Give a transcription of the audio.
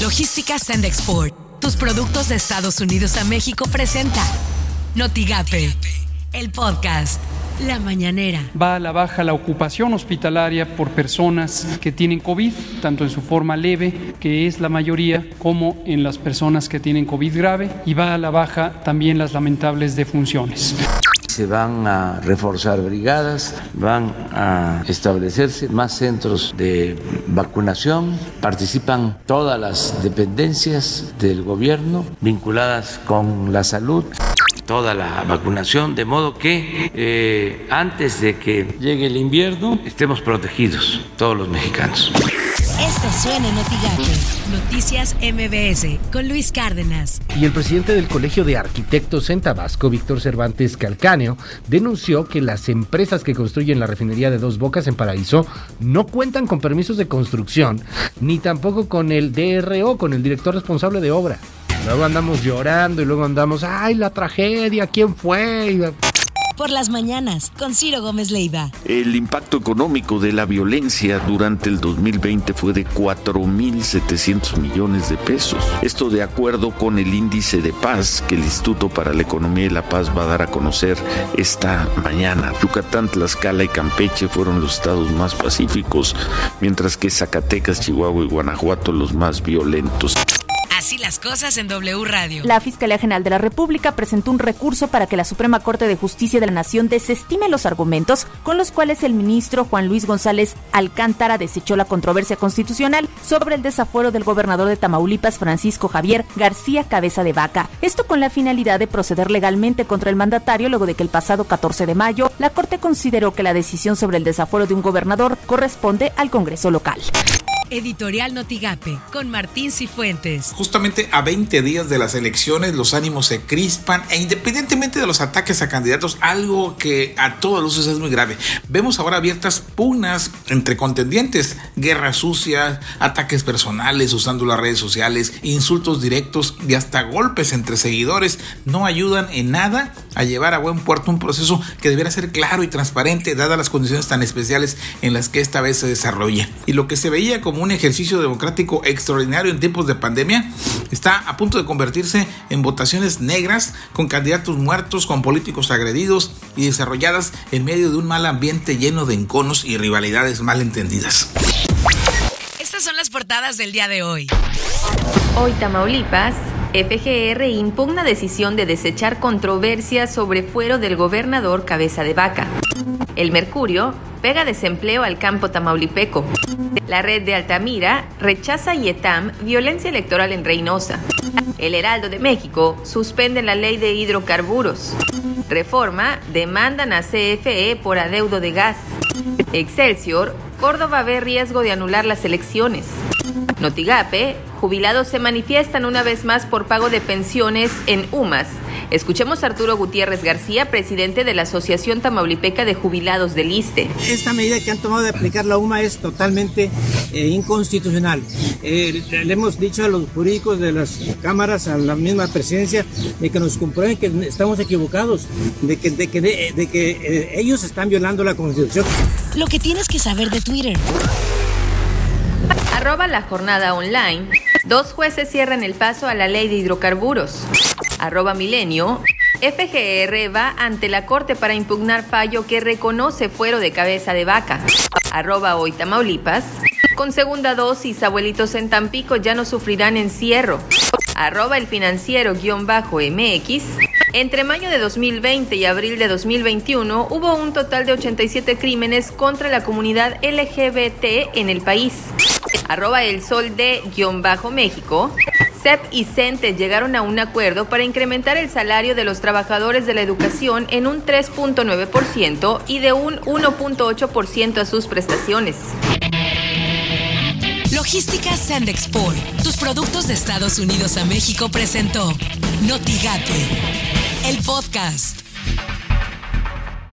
Logística Send Export. Tus productos de Estados Unidos a México presenta Notigape, el podcast. La mañanera. Va a la baja la ocupación hospitalaria por personas que tienen COVID, tanto en su forma leve, que es la mayoría, como en las personas que tienen COVID grave, y va a la baja también las lamentables defunciones. Se van a reforzar brigadas, van a establecerse más centros de vacunación, participan todas las dependencias del gobierno vinculadas con la salud toda la vacunación, de modo que eh, antes de que llegue el invierno estemos protegidos todos los mexicanos. Suena en Noticias MBS con Luis Cárdenas. Y el presidente del Colegio de Arquitectos en Tabasco, Víctor Cervantes Calcáneo, denunció que las empresas que construyen la refinería de Dos Bocas en Paraíso no cuentan con permisos de construcción, ni tampoco con el DRO, con el director responsable de obra. Luego andamos llorando y luego andamos, ay, la tragedia, ¿quién fue? Por las mañanas, con Ciro Gómez Leiva. El impacto económico de la violencia durante el 2020 fue de 4.700 millones de pesos. Esto de acuerdo con el índice de paz que el Instituto para la Economía y la Paz va a dar a conocer esta mañana. Yucatán, Tlaxcala y Campeche fueron los estados más pacíficos, mientras que Zacatecas, Chihuahua y Guanajuato los más violentos. Las cosas en W Radio. La Fiscalía General de la República presentó un recurso para que la Suprema Corte de Justicia de la Nación desestime los argumentos con los cuales el ministro Juan Luis González Alcántara desechó la controversia constitucional sobre el desafuero del gobernador de Tamaulipas, Francisco Javier García Cabeza de Vaca. Esto con la finalidad de proceder legalmente contra el mandatario luego de que el pasado 14 de mayo la Corte consideró que la decisión sobre el desafuero de un gobernador corresponde al Congreso local. Editorial Notigape con Martín Cifuentes. Justamente a 20 días de las elecciones los ánimos se crispan e independientemente de los ataques a candidatos, algo que a todas luces es muy grave. Vemos ahora abiertas pugnas entre contendientes, guerras sucias, ataques personales usando las redes sociales, insultos directos y hasta golpes entre seguidores no ayudan en nada a llevar a buen puerto un proceso que debería ser claro y transparente dadas las condiciones tan especiales en las que esta vez se desarrolla. Y lo que se veía como un ejercicio democrático extraordinario en tiempos de pandemia, está a punto de convertirse en votaciones negras con candidatos muertos, con políticos agredidos y desarrolladas en medio de un mal ambiente lleno de enconos y rivalidades mal entendidas. Estas son las portadas del día de hoy. Hoy Tamaulipas, FGR impugna decisión de desechar controversia sobre fuero del gobernador Cabeza de Vaca. El Mercurio pega desempleo al campo tamaulipeco. La red de Altamira rechaza IETAM violencia electoral en Reynosa. El Heraldo de México suspende la ley de hidrocarburos. Reforma demandan a CFE por adeudo de gas. Excelsior, Córdoba ve riesgo de anular las elecciones. Notigape, jubilados se manifiestan una vez más por pago de pensiones en UMAS Escuchemos a Arturo Gutiérrez García, presidente de la Asociación Tamaulipeca de Jubilados del ISTE. Esta medida que han tomado de aplicar la UMA es totalmente eh, inconstitucional. Eh, le hemos dicho a los jurídicos de las cámaras, a la misma presidencia, de que nos comprueben que estamos equivocados, de que, de que, de, que eh, ellos están violando la Constitución. Lo que tienes que saber de Twitter. Arroba la jornada online. Dos jueces cierran el paso a la ley de hidrocarburos arroba milenio, FGR va ante la Corte para impugnar fallo que reconoce fuero de cabeza de vaca. Arroba hoy Tamaulipas. Con segunda dosis, abuelitos en Tampico ya no sufrirán encierro. Arroba el financiero guion bajo MX. Entre mayo de 2020 y abril de 2021 hubo un total de 87 crímenes contra la comunidad LGBT en el país. Arroba el sol de guion bajo México. CEP y CENTE llegaron a un acuerdo para incrementar el salario de los trabajadores de la educación en un 3.9% y de un 1.8% a sus prestaciones. Logística Sandexport, tus productos de Estados Unidos a México presentó Notigate, el podcast.